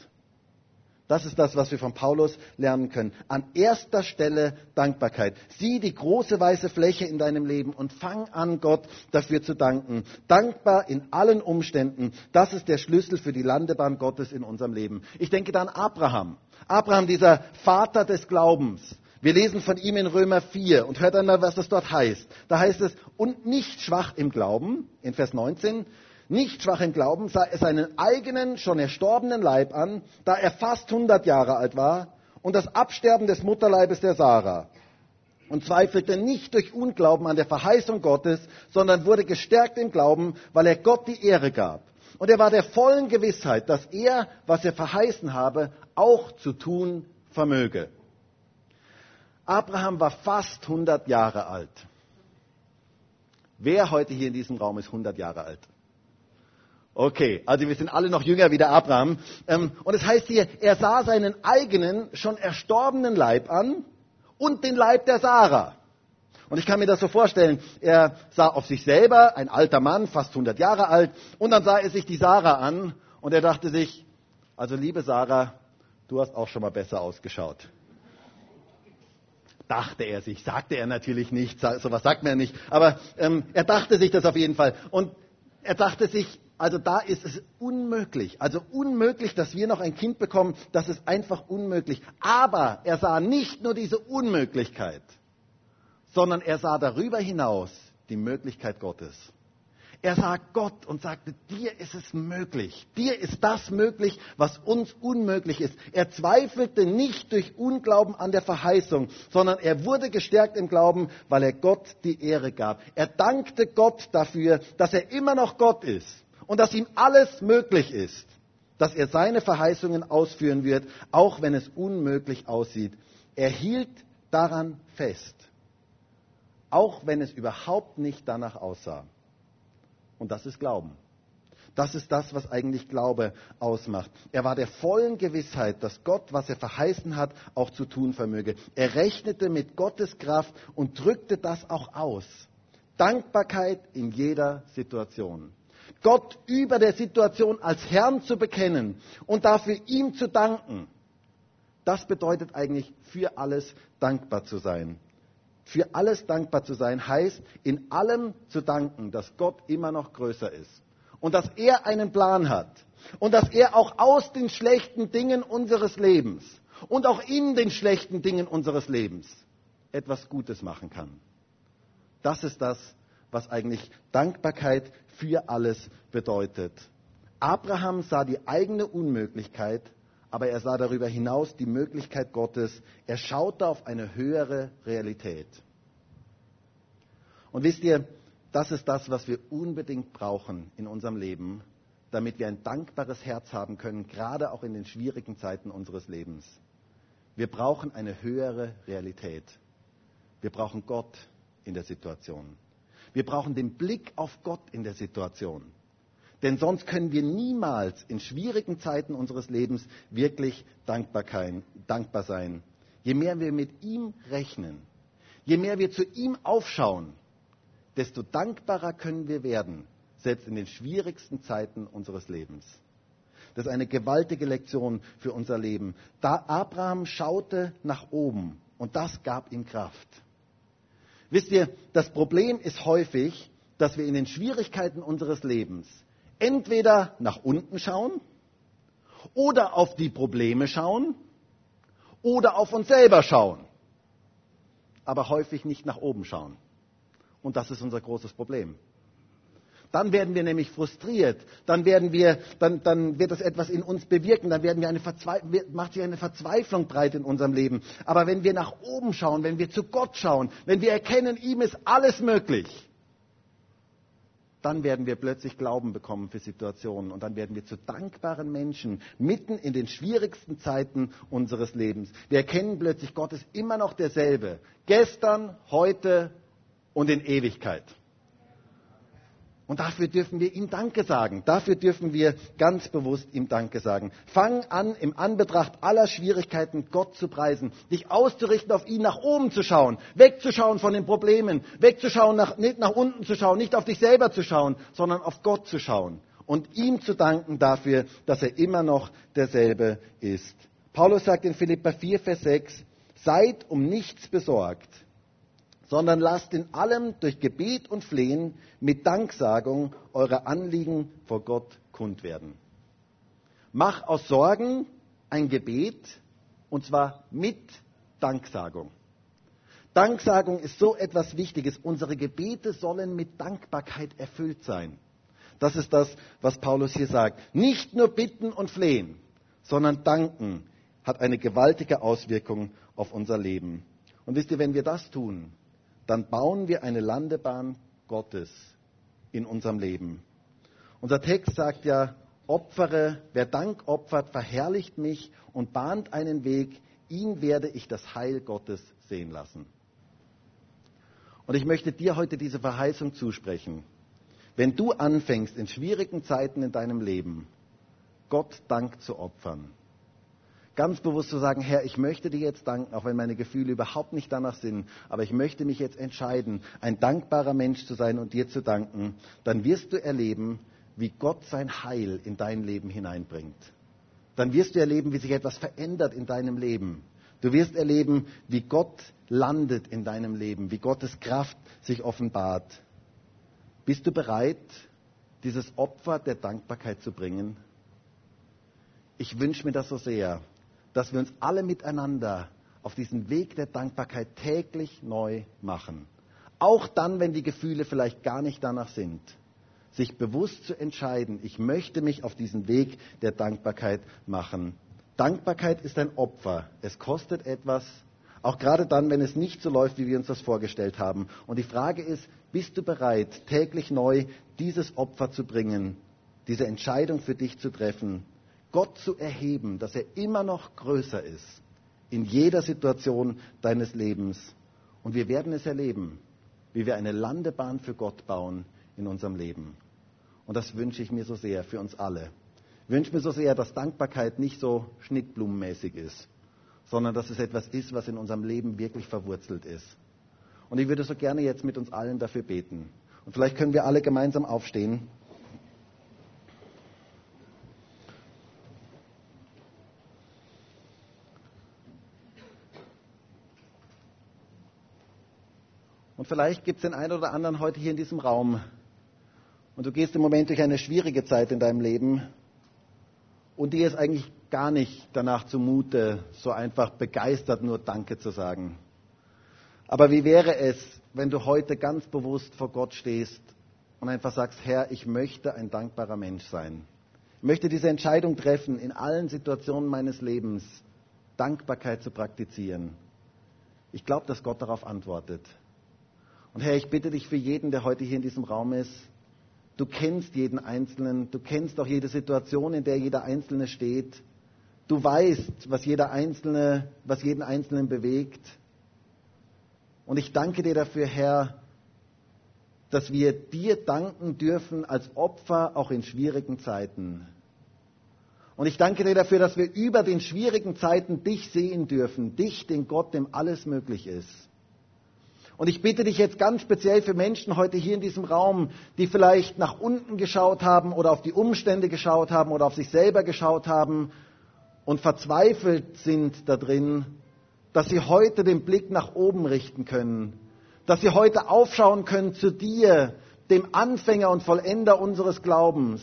Das ist das, was wir von Paulus lernen können. An erster Stelle Dankbarkeit. Sieh die große weiße Fläche in deinem Leben und fang an, Gott dafür zu danken. Dankbar in allen Umständen. Das ist der Schlüssel für die Landebahn Gottes in unserem Leben. Ich denke da an Abraham. Abraham, dieser Vater des Glaubens. Wir lesen von ihm in Römer 4 und hört einmal, was das dort heißt. Da heißt es, und nicht schwach im Glauben, in Vers 19, nicht schwach im Glauben, sah er seinen eigenen, schon erstorbenen Leib an, da er fast 100 Jahre alt war, und das Absterben des Mutterleibes der Sarah. Und zweifelte nicht durch Unglauben an der Verheißung Gottes, sondern wurde gestärkt im Glauben, weil er Gott die Ehre gab. Und er war der vollen Gewissheit, dass er, was er verheißen habe, auch zu tun vermöge. Abraham war fast 100 Jahre alt. Wer heute hier in diesem Raum ist 100 Jahre alt? Okay, also wir sind alle noch jünger wie der Abraham. Ähm, und es heißt hier, er sah seinen eigenen, schon erstorbenen Leib an und den Leib der Sarah. Und ich kann mir das so vorstellen, er sah auf sich selber, ein alter Mann, fast 100 Jahre alt, und dann sah er sich die Sarah an und er dachte sich, also liebe Sarah, du hast auch schon mal besser ausgeschaut. Dachte er sich, sagte er natürlich nicht, sowas sagt man ja nicht, aber ähm, er dachte sich das auf jeden Fall. Und er dachte sich, also da ist es unmöglich, also unmöglich, dass wir noch ein Kind bekommen, das ist einfach unmöglich. Aber er sah nicht nur diese Unmöglichkeit, sondern er sah darüber hinaus die Möglichkeit Gottes. Er sah Gott und sagte, dir ist es möglich. Dir ist das möglich, was uns unmöglich ist. Er zweifelte nicht durch Unglauben an der Verheißung, sondern er wurde gestärkt im Glauben, weil er Gott die Ehre gab. Er dankte Gott dafür, dass er immer noch Gott ist und dass ihm alles möglich ist, dass er seine Verheißungen ausführen wird, auch wenn es unmöglich aussieht. Er hielt daran fest, auch wenn es überhaupt nicht danach aussah. Und das ist Glauben. Das ist das, was eigentlich Glaube ausmacht. Er war der vollen Gewissheit, dass Gott, was er verheißen hat, auch zu tun vermöge. Er rechnete mit Gottes Kraft und drückte das auch aus. Dankbarkeit in jeder Situation. Gott über der Situation als Herrn zu bekennen und dafür ihm zu danken, das bedeutet eigentlich für alles dankbar zu sein. Für alles dankbar zu sein heißt, in allem zu danken, dass Gott immer noch größer ist und dass er einen Plan hat und dass er auch aus den schlechten Dingen unseres Lebens und auch in den schlechten Dingen unseres Lebens etwas Gutes machen kann. Das ist das, was eigentlich Dankbarkeit für alles bedeutet. Abraham sah die eigene Unmöglichkeit, aber er sah darüber hinaus die Möglichkeit Gottes. Er schaute auf eine höhere Realität. Und wisst ihr, das ist das, was wir unbedingt brauchen in unserem Leben, damit wir ein dankbares Herz haben können, gerade auch in den schwierigen Zeiten unseres Lebens. Wir brauchen eine höhere Realität. Wir brauchen Gott in der Situation. Wir brauchen den Blick auf Gott in der Situation. Denn sonst können wir niemals in schwierigen Zeiten unseres Lebens wirklich dankbar sein. Je mehr wir mit ihm rechnen, je mehr wir zu ihm aufschauen, desto dankbarer können wir werden, selbst in den schwierigsten Zeiten unseres Lebens. Das ist eine gewaltige Lektion für unser Leben. Da Abraham schaute nach oben und das gab ihm Kraft. Wisst ihr, das Problem ist häufig, dass wir in den Schwierigkeiten unseres Lebens entweder nach unten schauen oder auf die Probleme schauen oder auf uns selber schauen, aber häufig nicht nach oben schauen. Und das ist unser großes Problem. Dann werden wir nämlich frustriert, dann, werden wir, dann, dann wird das etwas in uns bewirken, dann werden wir eine macht sich eine Verzweiflung breit in unserem Leben. Aber wenn wir nach oben schauen, wenn wir zu Gott schauen, wenn wir erkennen, ihm ist alles möglich, dann werden wir plötzlich Glauben bekommen für Situationen und dann werden wir zu dankbaren Menschen mitten in den schwierigsten Zeiten unseres Lebens. Wir erkennen plötzlich, Gott ist immer noch derselbe. Gestern, heute und in Ewigkeit. Und dafür dürfen wir ihm Danke sagen. Dafür dürfen wir ganz bewusst ihm Danke sagen. Fang an, im Anbetracht aller Schwierigkeiten Gott zu preisen, dich auszurichten, auf ihn nach oben zu schauen, wegzuschauen von den Problemen, wegzuschauen, nach, nicht nach unten zu schauen, nicht auf dich selber zu schauen, sondern auf Gott zu schauen und ihm zu danken dafür, dass er immer noch derselbe ist. Paulus sagt in Philippa 4, Vers 6, seid um nichts besorgt sondern lasst in allem durch Gebet und Flehen mit Danksagung eure Anliegen vor Gott kund werden. Mach aus Sorgen ein Gebet und zwar mit Danksagung. Danksagung ist so etwas Wichtiges. Unsere Gebete sollen mit Dankbarkeit erfüllt sein. Das ist das, was Paulus hier sagt. Nicht nur bitten und flehen, sondern danken hat eine gewaltige Auswirkung auf unser Leben. Und wisst ihr, wenn wir das tun, dann bauen wir eine Landebahn Gottes in unserem Leben. Unser Text sagt ja, opfere, wer Dank opfert, verherrlicht mich und bahnt einen Weg, ihn werde ich das Heil Gottes sehen lassen. Und ich möchte dir heute diese Verheißung zusprechen. Wenn du anfängst, in schwierigen Zeiten in deinem Leben Gott Dank zu opfern, ganz bewusst zu sagen, Herr, ich möchte dir jetzt danken, auch wenn meine Gefühle überhaupt nicht danach sind, aber ich möchte mich jetzt entscheiden, ein dankbarer Mensch zu sein und dir zu danken, dann wirst du erleben, wie Gott sein Heil in dein Leben hineinbringt. Dann wirst du erleben, wie sich etwas verändert in deinem Leben. Du wirst erleben, wie Gott landet in deinem Leben, wie Gottes Kraft sich offenbart. Bist du bereit, dieses Opfer der Dankbarkeit zu bringen? Ich wünsche mir das so sehr, dass wir uns alle miteinander auf diesen Weg der Dankbarkeit täglich neu machen. Auch dann, wenn die Gefühle vielleicht gar nicht danach sind. Sich bewusst zu entscheiden, ich möchte mich auf diesen Weg der Dankbarkeit machen. Dankbarkeit ist ein Opfer. Es kostet etwas, auch gerade dann, wenn es nicht so läuft, wie wir uns das vorgestellt haben. Und die Frage ist, bist du bereit, täglich neu dieses Opfer zu bringen, diese Entscheidung für dich zu treffen, Gott zu erheben, dass er immer noch größer ist in jeder Situation deines Lebens. Und wir werden es erleben, wie wir eine Landebahn für Gott bauen in unserem Leben. Und das wünsche ich mir so sehr für uns alle. Ich wünsche mir so sehr, dass Dankbarkeit nicht so schnittblumenmäßig ist, sondern dass es etwas ist, was in unserem Leben wirklich verwurzelt ist. Und ich würde so gerne jetzt mit uns allen dafür beten. Und vielleicht können wir alle gemeinsam aufstehen. Und vielleicht gibt es den einen oder anderen heute hier in diesem Raum. Und du gehst im Moment durch eine schwierige Zeit in deinem Leben. Und dir ist eigentlich gar nicht danach zumute, so einfach begeistert nur Danke zu sagen. Aber wie wäre es, wenn du heute ganz bewusst vor Gott stehst und einfach sagst, Herr, ich möchte ein dankbarer Mensch sein. Ich möchte diese Entscheidung treffen, in allen Situationen meines Lebens Dankbarkeit zu praktizieren. Ich glaube, dass Gott darauf antwortet. Und Herr, ich bitte dich für jeden, der heute hier in diesem Raum ist, du kennst jeden Einzelnen, du kennst auch jede Situation, in der jeder Einzelne steht. Du weißt, was jeder Einzelne, was jeden Einzelnen bewegt. Und ich danke dir dafür, Herr, dass wir dir danken dürfen als Opfer auch in schwierigen Zeiten. Und ich danke dir dafür, dass wir über den schwierigen Zeiten dich sehen dürfen, dich, den Gott, dem alles möglich ist. Und ich bitte dich jetzt ganz speziell für Menschen heute hier in diesem Raum, die vielleicht nach unten geschaut haben oder auf die Umstände geschaut haben oder auf sich selber geschaut haben und verzweifelt sind da drin, dass sie heute den Blick nach oben richten können, dass sie heute aufschauen können zu dir, dem Anfänger und Vollender unseres Glaubens.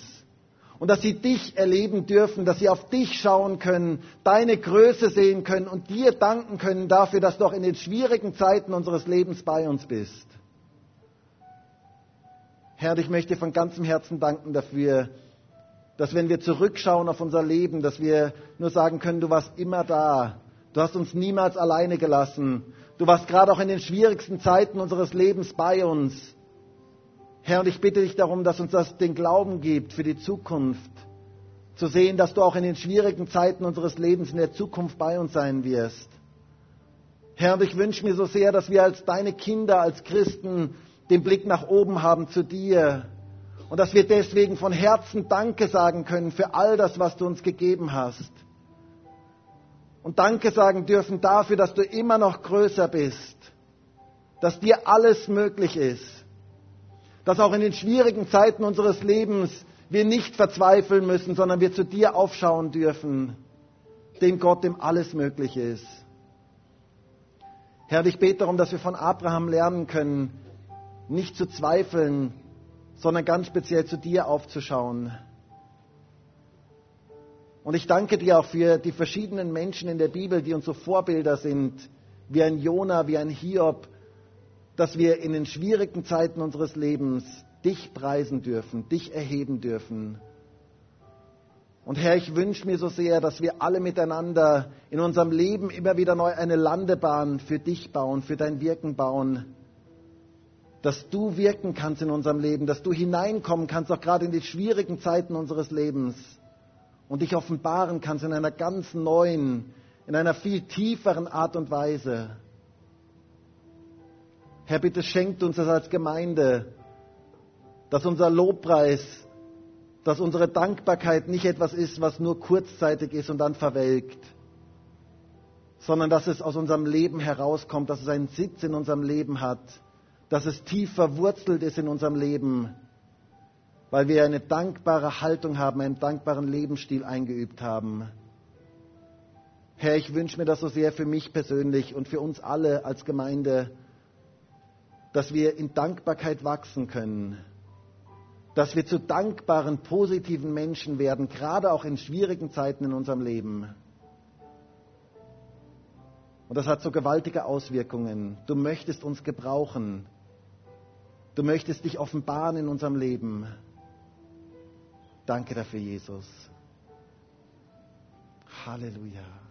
Und dass sie dich erleben dürfen, dass sie auf dich schauen können, deine Größe sehen können und dir danken können dafür, dass du auch in den schwierigen Zeiten unseres Lebens bei uns bist. Herr, ich möchte von ganzem Herzen danken dafür, dass wenn wir zurückschauen auf unser Leben, dass wir nur sagen können, du warst immer da. Du hast uns niemals alleine gelassen. Du warst gerade auch in den schwierigsten Zeiten unseres Lebens bei uns. Herr, und ich bitte dich darum, dass uns das den Glauben gibt für die Zukunft. Zu sehen, dass du auch in den schwierigen Zeiten unseres Lebens in der Zukunft bei uns sein wirst. Herr, und ich wünsche mir so sehr, dass wir als deine Kinder, als Christen, den Blick nach oben haben zu dir. Und dass wir deswegen von Herzen Danke sagen können für all das, was du uns gegeben hast. Und Danke sagen dürfen dafür, dass du immer noch größer bist. Dass dir alles möglich ist. Dass auch in den schwierigen Zeiten unseres Lebens wir nicht verzweifeln müssen, sondern wir zu dir aufschauen dürfen. Dem Gott, dem alles möglich ist. Herr, ich bete darum, dass wir von Abraham lernen können, nicht zu zweifeln, sondern ganz speziell zu dir aufzuschauen. Und ich danke dir auch für die verschiedenen Menschen in der Bibel, die uns so Vorbilder sind, wie ein Jona, wie ein Hiob, dass wir in den schwierigen Zeiten unseres Lebens dich preisen dürfen, dich erheben dürfen. Und Herr, ich wünsche mir so sehr, dass wir alle miteinander in unserem Leben immer wieder neu eine Landebahn für dich bauen, für dein Wirken bauen. Dass du wirken kannst in unserem Leben, dass du hineinkommen kannst, auch gerade in die schwierigen Zeiten unseres Lebens und dich offenbaren kannst in einer ganz neuen, in einer viel tieferen Art und Weise. Herr, bitte schenkt uns das als Gemeinde, dass unser Lobpreis, dass unsere Dankbarkeit nicht etwas ist, was nur kurzzeitig ist und dann verwelkt, sondern dass es aus unserem Leben herauskommt, dass es einen Sitz in unserem Leben hat, dass es tief verwurzelt ist in unserem Leben weil wir eine dankbare Haltung haben, einen dankbaren Lebensstil eingeübt haben. Herr, ich wünsche mir das so sehr für mich persönlich und für uns alle als Gemeinde, dass wir in Dankbarkeit wachsen können, dass wir zu dankbaren, positiven Menschen werden, gerade auch in schwierigen Zeiten in unserem Leben. Und das hat so gewaltige Auswirkungen. Du möchtest uns gebrauchen. Du möchtest dich offenbaren in unserem Leben. Danke dafür, Jesus. Halleluja.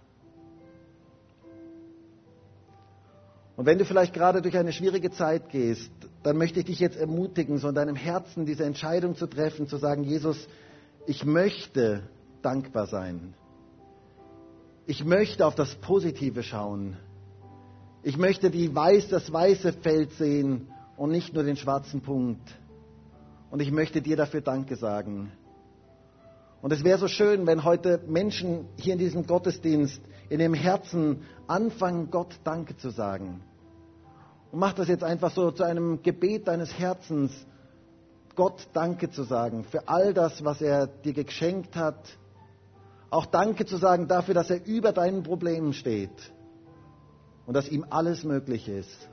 Und wenn du vielleicht gerade durch eine schwierige Zeit gehst, dann möchte ich dich jetzt ermutigen, so in deinem Herzen diese Entscheidung zu treffen, zu sagen, Jesus, ich möchte dankbar sein. Ich möchte auf das Positive schauen. Ich möchte die weiß, das weiße Feld sehen und nicht nur den schwarzen Punkt. Und ich möchte dir dafür Danke sagen. Und es wäre so schön, wenn heute Menschen hier in diesem Gottesdienst in dem Herzen anfangen, Gott Danke zu sagen. Und mach das jetzt einfach so zu einem Gebet deines Herzens, Gott Danke zu sagen für all das, was er dir geschenkt hat. Auch Danke zu sagen dafür, dass er über deinen Problemen steht und dass ihm alles möglich ist.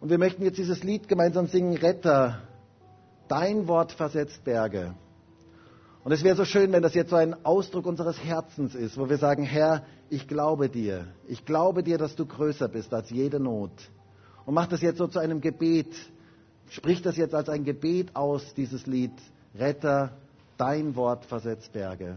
Und wir möchten jetzt dieses Lied gemeinsam singen, Retter. Dein Wort versetzt Berge. Und es wäre so schön, wenn das jetzt so ein Ausdruck unseres Herzens ist, wo wir sagen, Herr, ich glaube dir. Ich glaube dir, dass du größer bist als jede Not. Und mach das jetzt so zu einem Gebet, Sprich das jetzt als ein Gebet aus, dieses Lied. Retter, dein Wort versetzt Berge.